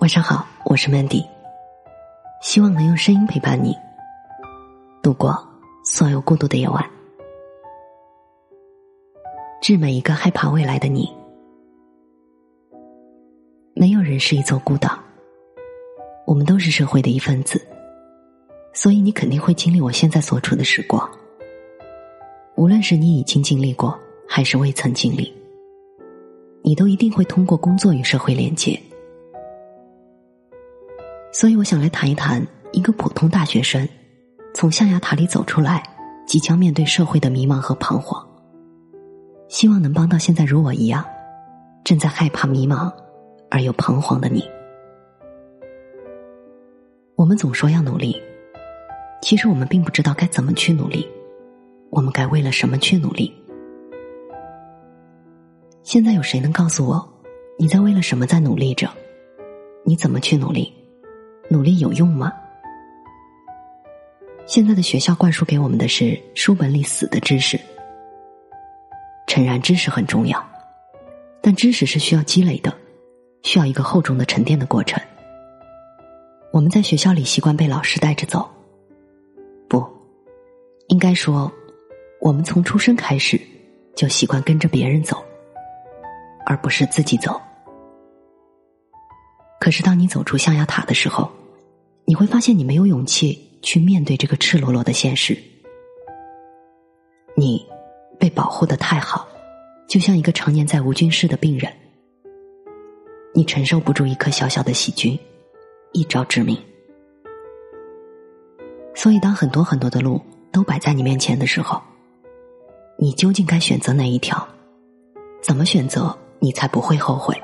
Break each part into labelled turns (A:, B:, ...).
A: 晚上好，我是 Mandy，希望能用声音陪伴你度过所有孤独的夜晚。致每一个害怕未来的你，没有人是一座孤岛，我们都是社会的一份子，所以你肯定会经历我现在所处的时光。无论是你已经经历过，还是未曾经历，你都一定会通过工作与社会连接。所以，我想来谈一谈一个普通大学生从象牙塔里走出来，即将面对社会的迷茫和彷徨。希望能帮到现在如我一样正在害怕、迷茫而又彷徨的你。我们总说要努力，其实我们并不知道该怎么去努力，我们该为了什么去努力？现在有谁能告诉我，你在为了什么在努力着？你怎么去努力？努力有用吗？现在的学校灌输给我们的是书本里死的知识。诚然，知识很重要，但知识是需要积累的，需要一个厚重的沉淀的过程。我们在学校里习惯被老师带着走，不，应该说，我们从出生开始就习惯跟着别人走，而不是自己走。可是，当你走出象牙塔的时候，你会发现，你没有勇气去面对这个赤裸裸的现实。你被保护的太好，就像一个常年在无菌室的病人。你承受不住一颗小小的细菌，一招致命。所以，当很多很多的路都摆在你面前的时候，你究竟该选择哪一条？怎么选择，你才不会后悔？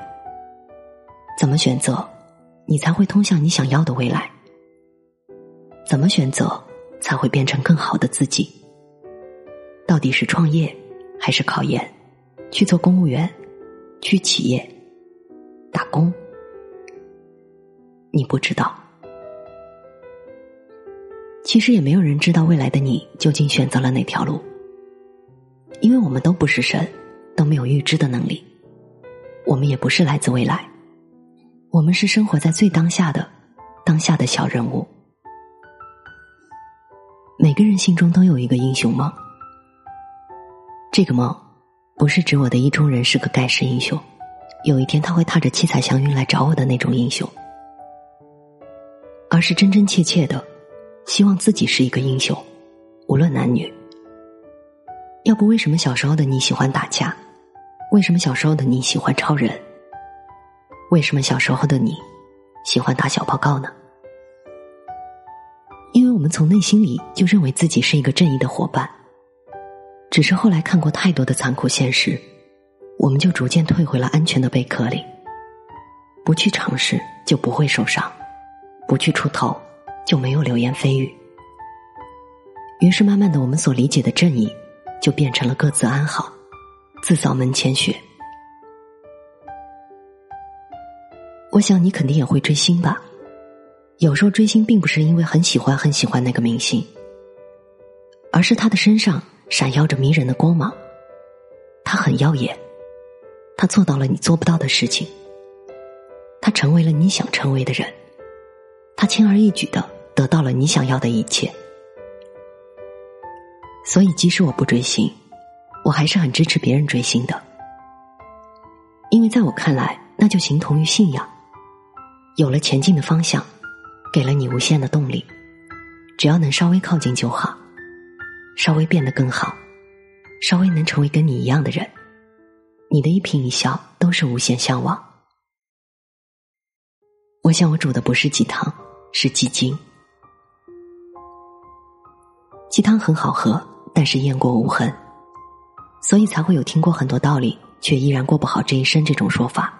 A: 怎么选择，你才会通向你想要的未来？怎么选择才会变成更好的自己？到底是创业还是考研？去做公务员？去企业打工？你不知道。其实也没有人知道未来的你究竟选择了哪条路，因为我们都不是神，都没有预知的能力。我们也不是来自未来，我们是生活在最当下的当下的小人物。每个人心中都有一个英雄梦，这个梦不是指我的意中人是个盖世英雄，有一天他会踏着七彩祥云来找我的那种英雄，而是真真切切的希望自己是一个英雄，无论男女。要不为什么小时候的你喜欢打架？为什么小时候的你喜欢超人？为什么小时候的你喜欢打小报告呢？我们从内心里就认为自己是一个正义的伙伴，只是后来看过太多的残酷现实，我们就逐渐退回了安全的贝壳里。不去尝试就不会受伤，不去出头就没有流言蜚语。于是慢慢的，我们所理解的正义，就变成了各自安好，自扫门前雪。我想你肯定也会追星吧。有时候追星并不是因为很喜欢很喜欢那个明星，而是他的身上闪耀着迷人的光芒，他很耀眼，他做到了你做不到的事情，他成为了你想成为的人，他轻而易举的得到了你想要的一切。所以，即使我不追星，我还是很支持别人追星的，因为在我看来，那就形同于信仰，有了前进的方向。给了你无限的动力，只要能稍微靠近就好，稍微变得更好，稍微能成为跟你一样的人，你的一颦一笑都是无限向往。我想我煮的不是鸡汤，是鸡精。鸡汤很好喝，但是雁过无痕，所以才会有听过很多道理，却依然过不好这一生这种说法。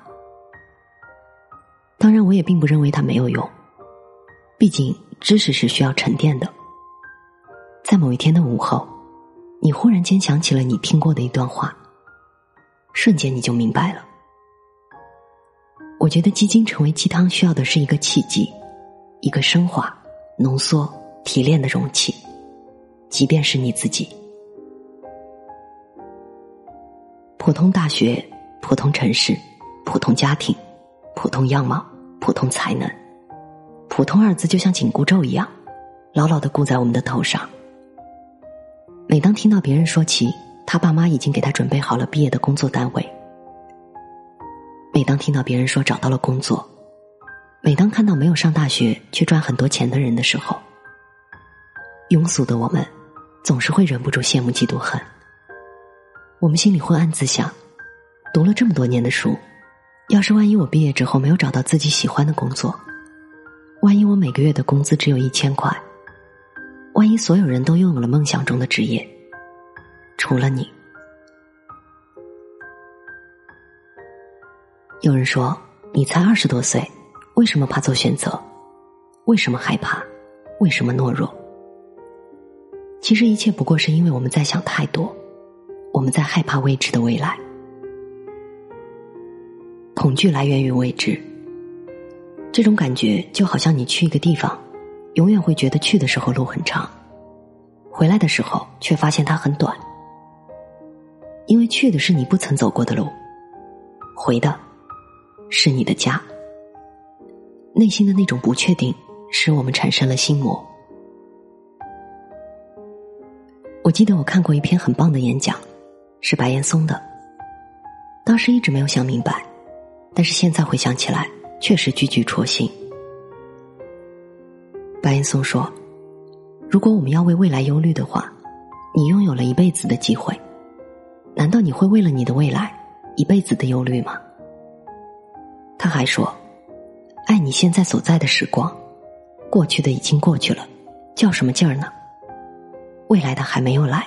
A: 当然，我也并不认为它没有用。毕竟，知识是需要沉淀的。在某一天的午后，你忽然间想起了你听过的一段话，瞬间你就明白了。我觉得鸡精成为鸡汤需要的是一个契机，一个升华、浓缩、提炼的容器，即便是你自己。普通大学，普通城市，普通家庭，普通样貌，普通才能。普通二字就像紧箍咒一样，牢牢的箍在我们的头上。每当听到别人说起他爸妈已经给他准备好了毕业的工作单位，每当听到别人说找到了工作，每当看到没有上大学却赚很多钱的人的时候，庸俗的我们总是会忍不住羡慕、嫉妒、恨。我们心里会暗自想：读了这么多年的书，要是万一我毕业之后没有找到自己喜欢的工作，万一我每个月的工资只有一千块，万一所有人都拥有了梦想中的职业，除了你。有人说：“你才二十多岁，为什么怕做选择？为什么害怕？为什么懦弱？”其实一切不过是因为我们在想太多。我们在害怕未知的未来，恐惧来源于未知。这种感觉就好像你去一个地方，永远会觉得去的时候路很长，回来的时候却发现它很短，因为去的是你不曾走过的路，回的是你的家。内心的那种不确定，使我们产生了心魔。我记得我看过一篇很棒的演讲。是白岩松的，当时一直没有想明白，但是现在回想起来，确实句句戳心。白岩松说：“如果我们要为未来忧虑的话，你拥有了一辈子的机会，难道你会为了你的未来一辈子的忧虑吗？”他还说：“爱你现在所在的时光，过去的已经过去了，较什么劲儿呢？未来的还没有来。”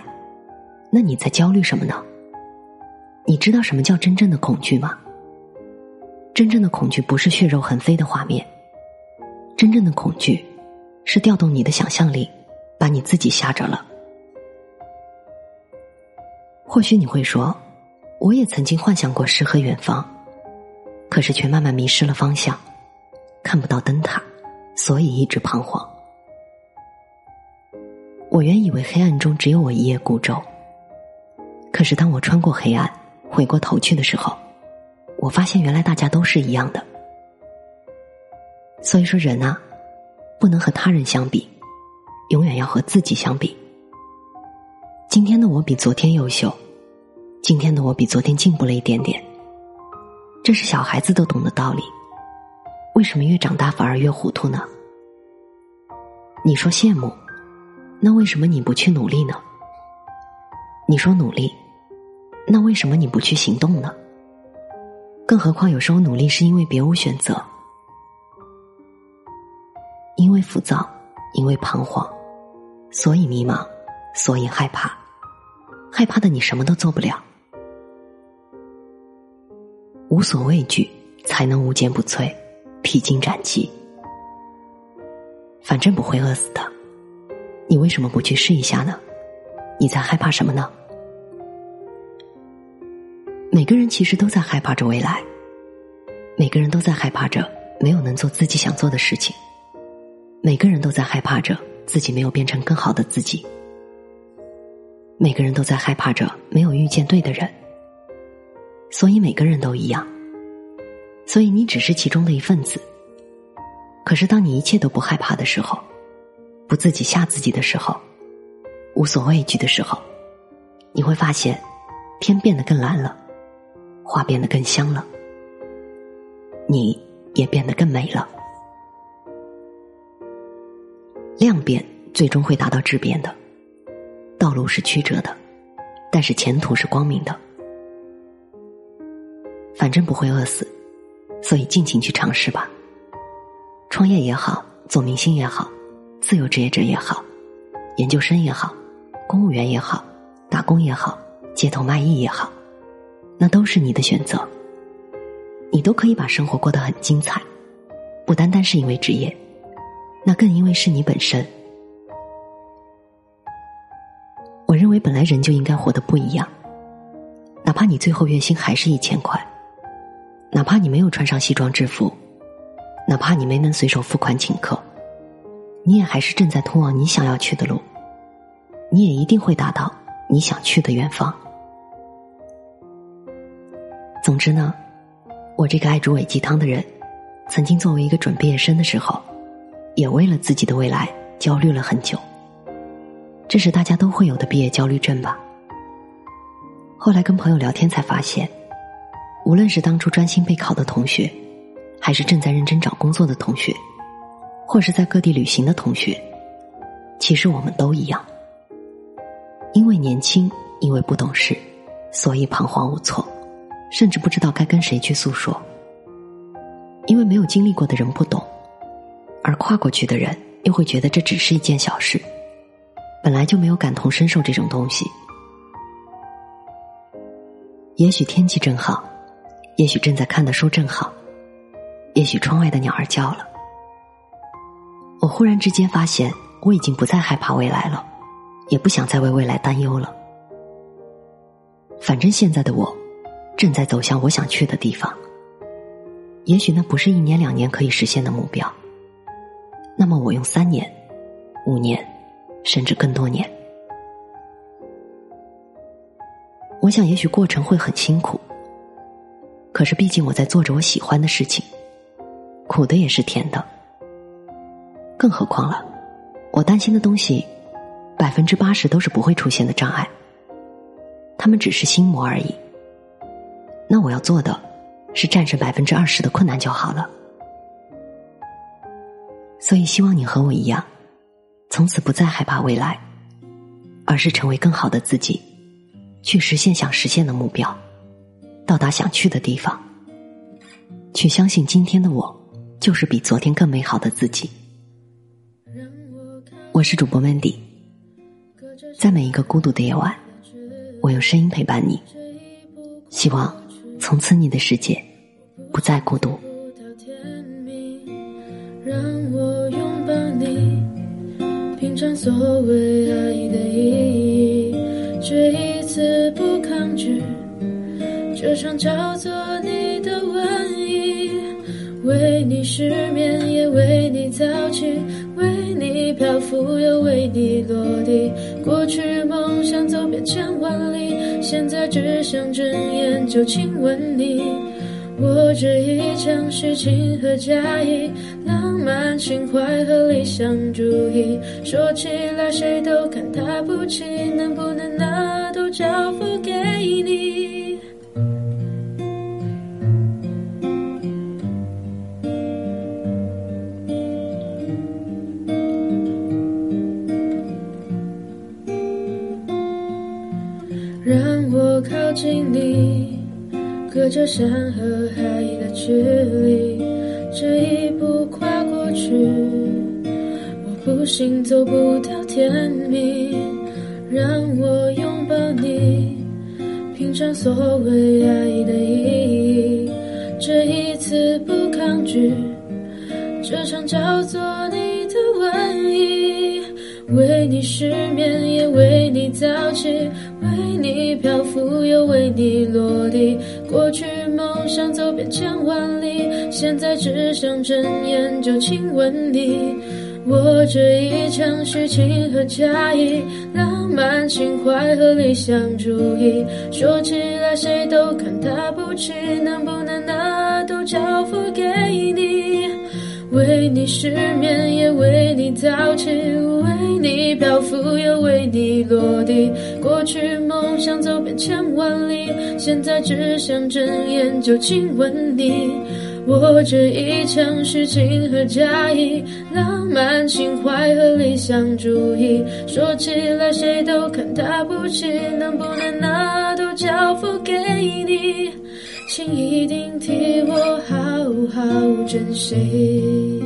A: 那你在焦虑什么呢？你知道什么叫真正的恐惧吗？真正的恐惧不是血肉横飞的画面，真正的恐惧是调动你的想象力，把你自己吓着了。或许你会说，我也曾经幻想过诗和远方，可是却慢慢迷失了方向，看不到灯塔，所以一直彷徨。我原以为黑暗中只有我一叶孤舟。可是，当我穿过黑暗，回过头去的时候，我发现原来大家都是一样的。所以说，人啊，不能和他人相比，永远要和自己相比。今天的我比昨天优秀，今天的我比昨天进步了一点点，这是小孩子都懂的道理。为什么越长大反而越糊涂呢？你说羡慕，那为什么你不去努力呢？你说努力，那为什么你不去行动呢？更何况有时候努力是因为别无选择，因为浮躁，因为彷徨，所以迷茫，所以害怕，害怕的你什么都做不了。无所畏惧，才能无坚不摧，披荆斩棘。反正不会饿死的，你为什么不去试一下呢？你在害怕什么呢？每个人其实都在害怕着未来，每个人都在害怕着没有能做自己想做的事情，每个人都在害怕着自己没有变成更好的自己，每个人都在害怕着没有遇见对的人，所以每个人都一样，所以你只是其中的一份子。可是当你一切都不害怕的时候，不自己吓自己的时候，无所畏惧的时候，你会发现天变得更蓝了。花变得更香了，你也变得更美了。量变最终会达到质变的，道路是曲折的，但是前途是光明的。反正不会饿死，所以尽情去尝试吧。创业也好，做明星也好，自由职业者也好，研究生也好，公务员也好，打工也好，街头卖艺也好。那都是你的选择，你都可以把生活过得很精彩，不单单是因为职业，那更因为是你本身。我认为本来人就应该活得不一样，哪怕你最后月薪还是一千块，哪怕你没有穿上西装制服，哪怕你没能随手付款请客，你也还是正在通往你想要去的路，你也一定会达到你想去的远方。总之呢，我这个爱煮伪鸡汤的人，曾经作为一个准毕业生的时候，也为了自己的未来焦虑了很久。这是大家都会有的毕业焦虑症吧？后来跟朋友聊天才发现，无论是当初专心备考的同学，还是正在认真找工作的同学，或是在各地旅行的同学，其实我们都一样。因为年轻，因为不懂事，所以彷徨无措，甚至不知道该跟谁去诉说。因为没有经历过的人不懂，而跨过去的人又会觉得这只是一件小事，本来就没有感同身受这种东西。也许天气正好，也许正在看的书正好，也许窗外的鸟儿叫了。我忽然之间发现，我已经不再害怕未来了。也不想再为未来担忧了。反正现在的我，正在走向我想去的地方。也许那不是一年两年可以实现的目标。那么我用三年、五年，甚至更多年。我想，也许过程会很辛苦。可是，毕竟我在做着我喜欢的事情，苦的也是甜的。更何况了，我担心的东西。百分之八十都是不会出现的障碍，他们只是心魔而已。那我要做的，是战胜百分之二十的困难就好了。所以，希望你和我一样，从此不再害怕未来，而是成为更好的自己，去实现想实现的目标，到达想去的地方，去相信今天的我，就是比昨天更美好的自己。我是主播 Mandy。在每一个孤独的夜晚，我用声音陪伴你。希望从此你的世界不再孤独。
B: 让我拥抱你，品尝所谓爱的意义，这一次不抗拒。这场叫做你的瘟疫，为你失眠，也为你早起。为你漂浮又为你落地，过去梦想走遍千万里，现在只想睁眼就亲吻你。我这一腔虚情和假意，浪漫情怀和理想主义，说起来谁都看他不起，能不能拿都交付给你？心里，隔着山和海的距离，这一步跨过去，我不信走不到天明。让我拥抱你，品尝所谓爱的意义，这一次不抗拒，这场叫做你的瘟疫，为你失眠，也为你早起。为你漂浮，又为你落地。过去梦想走遍千万里，现在只想睁眼就亲吻你。我这一腔虚情和假意，浪漫情怀和理想主义，说起来谁都看他不起，能不能为你失眠，也为你早起，为你漂浮，又为你落地。过去梦想走遍千万里，现在只想睁眼就亲吻你。我这一腔虚情和假意，浪漫情怀和理想主义，说起来谁都看他不起，能不能拿都交付给你？请一定替我好好珍惜。